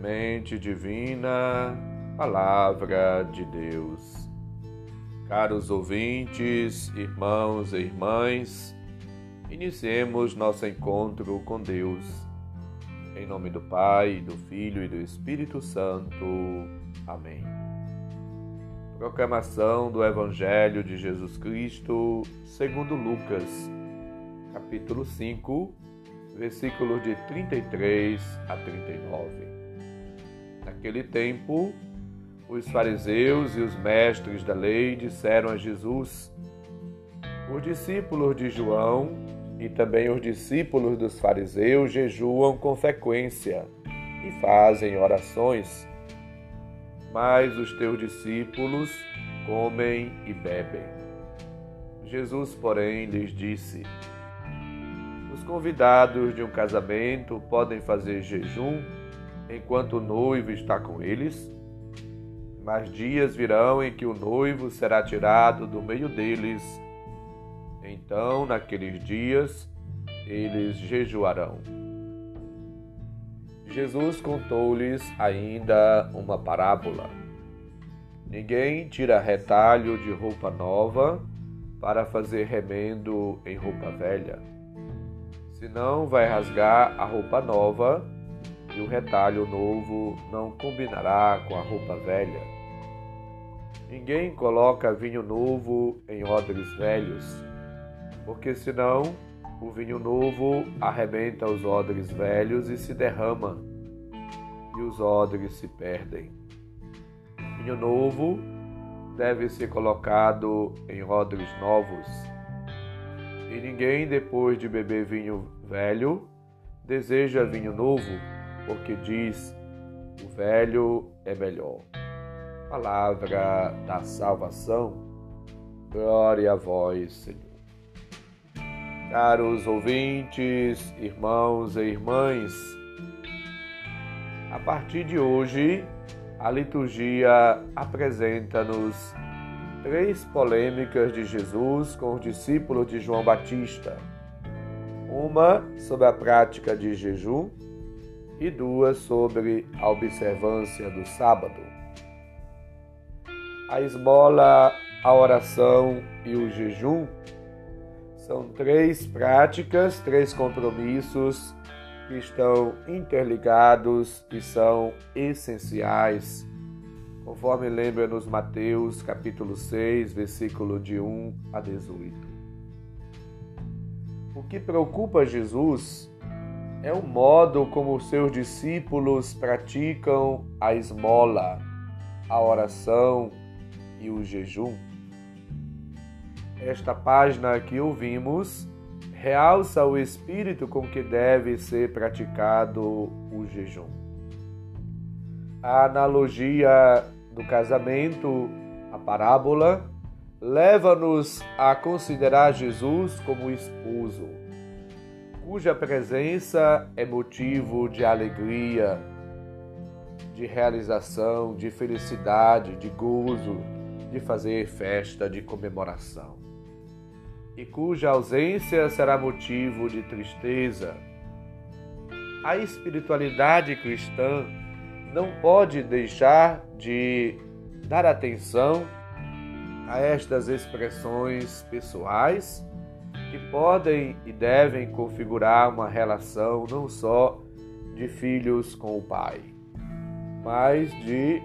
Semente divina, Palavra de Deus. Caros ouvintes, irmãos e irmãs, iniciemos nosso encontro com Deus. Em nome do Pai, do Filho e do Espírito Santo. Amém. Proclamação do Evangelho de Jesus Cristo, segundo Lucas, capítulo 5, versículos de 33 a 39. Naquele tempo, os fariseus e os mestres da lei disseram a Jesus: Os discípulos de João e também os discípulos dos fariseus jejuam com frequência e fazem orações, mas os teus discípulos comem e bebem. Jesus, porém, lhes disse: Os convidados de um casamento podem fazer jejum enquanto o noivo está com eles? Mas dias virão em que o noivo será tirado do meio deles. Então, naqueles dias, eles jejuarão. Jesus contou-lhes ainda uma parábola. Ninguém tira retalho de roupa nova para fazer remendo em roupa velha. Senão vai rasgar a roupa nova e o retalho novo não combinará com a roupa velha. Ninguém coloca vinho novo em odres velhos, porque senão o vinho novo arrebenta os odres velhos e se derrama, e os odres se perdem. Vinho novo deve ser colocado em odres novos. E ninguém, depois de beber vinho velho, deseja vinho novo porque diz: o velho é melhor. Palavra da salvação, glória a vós, Senhor. Caros ouvintes, irmãos e irmãs, a partir de hoje, a liturgia apresenta-nos três polêmicas de Jesus com os discípulos de João Batista. Uma sobre a prática de jejum, e duas sobre a observância do sábado. A esmola, a oração e o jejum são três práticas, três compromissos que estão interligados e são essenciais, conforme lembra nos Mateus capítulo 6, versículo de 1 a 18. O que preocupa Jesus é o modo como seus discípulos praticam a esmola, a oração e o jejum. Esta página que ouvimos realça o espírito com que deve ser praticado o jejum. A analogia do casamento, a parábola, leva-nos a considerar Jesus como esposo cuja presença é motivo de alegria, de realização, de felicidade, de gozo, de fazer festa, de comemoração, e cuja ausência será motivo de tristeza. A espiritualidade cristã não pode deixar de dar atenção a estas expressões pessoais que podem e devem configurar uma relação não só de filhos com o pai, mas de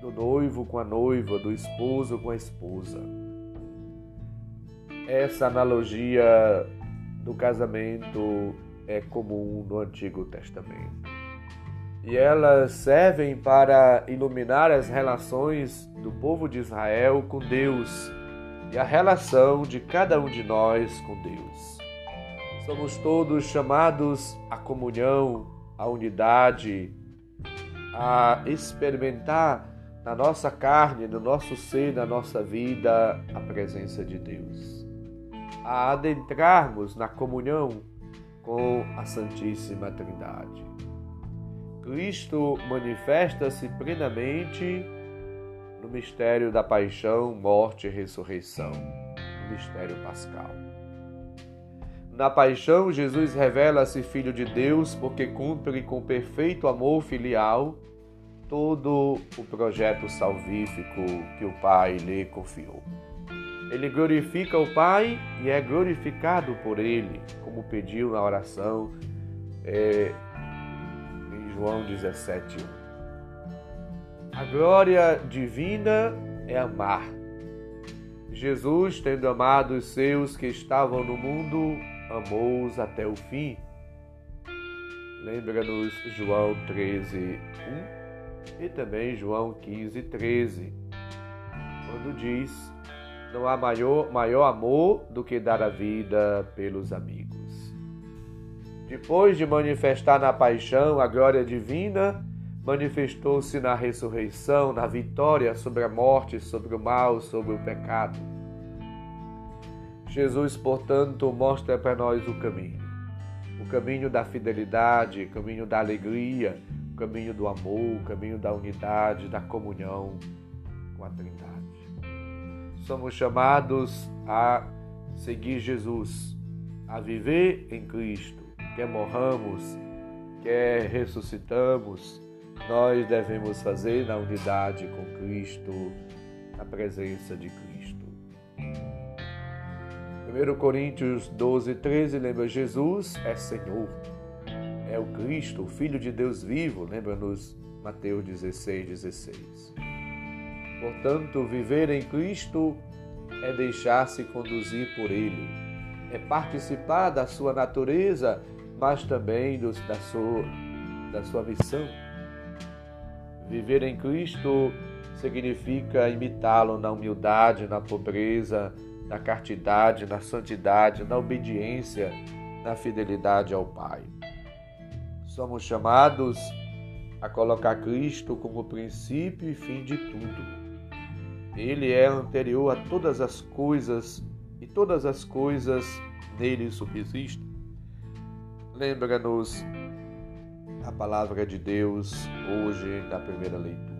do noivo com a noiva, do esposo com a esposa. Essa analogia do casamento é comum no Antigo Testamento. E elas servem para iluminar as relações do povo de Israel com Deus e a relação de cada um de nós com Deus. Somos todos chamados à comunhão, à unidade, a experimentar na nossa carne, no nosso ser, na nossa vida, a presença de Deus. A adentrarmos na comunhão com a Santíssima Trindade. Cristo manifesta-se plenamente no mistério da paixão, morte e ressurreição, no mistério pascal. Na paixão, Jesus revela-se Filho de Deus porque cumpre com perfeito amor filial todo o projeto salvífico que o Pai lhe confiou. Ele glorifica o Pai e é glorificado por Ele, como pediu na oração é, em João 17. A glória divina é amar. Jesus, tendo amado os seus que estavam no mundo, amou-os até o fim. Lembra-nos João 13, 1 e também João 15, 13, quando diz não há maior, maior amor do que dar a vida pelos amigos. Depois de manifestar na paixão a glória divina, manifestou-se na ressurreição, na vitória sobre a morte, sobre o mal, sobre o pecado. Jesus, portanto, mostra para nós o caminho. O caminho da fidelidade, o caminho da alegria, o caminho do amor, o caminho da unidade, da comunhão com a Trindade somos chamados a seguir Jesus, a viver em Cristo. Quer morramos, quer ressuscitamos, nós devemos fazer na unidade com Cristo, na presença de Cristo. 1 Coríntios 12, 13 lembra: Jesus é Senhor, é o Cristo, o Filho de Deus vivo, lembra-nos Mateus 16, 16. Portanto, viver em Cristo é deixar-se conduzir por Ele, é participar da sua natureza, mas também do, da, sua, da sua missão. Viver em Cristo significa imitá-lo na humildade, na pobreza, na castidade, na santidade, na obediência, na fidelidade ao Pai. Somos chamados a colocar Cristo como princípio e fim de tudo ele é anterior a todas as coisas e todas as coisas nele subsistem. Lembra-nos a palavra de Deus hoje na primeira leitura.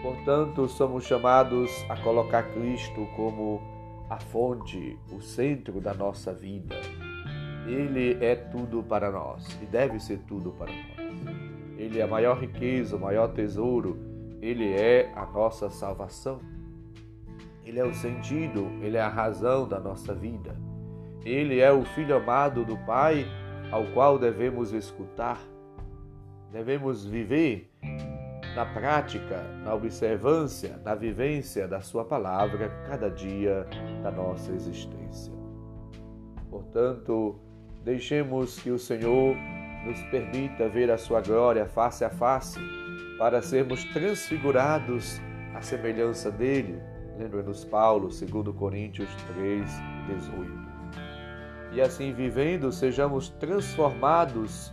Portanto, somos chamados a colocar Cristo como a fonte, o centro da nossa vida. Ele é tudo para nós e deve ser tudo para nós. Ele é a maior riqueza, o maior tesouro ele é a nossa salvação. Ele é o sentido, ele é a razão da nossa vida. Ele é o Filho amado do Pai ao qual devemos escutar. Devemos viver na prática, na observância, na vivência da Sua palavra cada dia da nossa existência. Portanto, deixemos que o Senhor nos permita ver a Sua glória face a face para sermos transfigurados à semelhança dele. Lembra-nos Paulo, 2 Coríntios 3, 18. E assim vivendo, sejamos transformados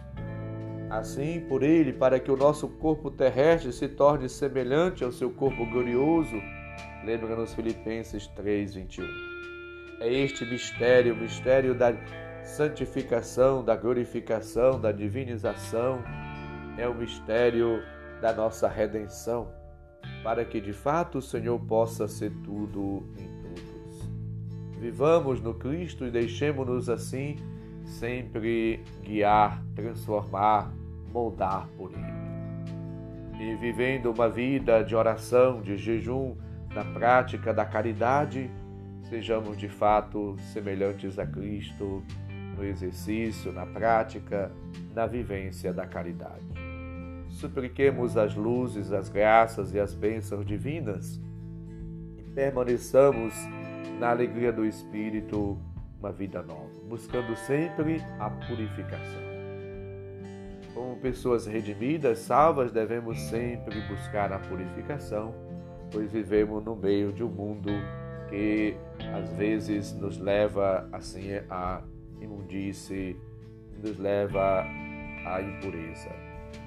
assim por ele, para que o nosso corpo terrestre se torne semelhante ao seu corpo glorioso. Lembra-nos Filipenses 3, 21. É este mistério, o mistério da santificação, da glorificação, da divinização, é o mistério da nossa redenção, para que de fato o Senhor possa ser tudo em. Vivamos no Cristo e deixemos-nos assim sempre guiar, transformar, moldar por Ele. E vivendo uma vida de oração, de jejum, na prática da caridade, sejamos de fato semelhantes a Cristo no exercício, na prática, na vivência da caridade supliquemos as luzes, as graças e as bênçãos divinas e permaneçamos na alegria do Espírito uma vida nova, buscando sempre a purificação. Como pessoas redimidas, salvas, devemos sempre buscar a purificação, pois vivemos no meio de um mundo que às vezes nos leva assim à imundície, nos leva à impureza.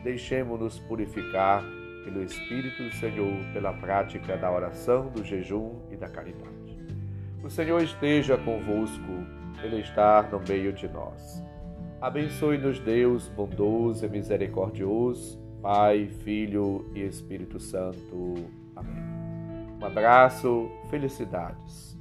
Deixemos-nos purificar pelo Espírito do Senhor, pela prática da oração, do jejum e da caridade. O Senhor esteja convosco, Ele está no meio de nós. Abençoe-nos, Deus bondoso e misericordioso, Pai, Filho e Espírito Santo. Amém. Um abraço, felicidades.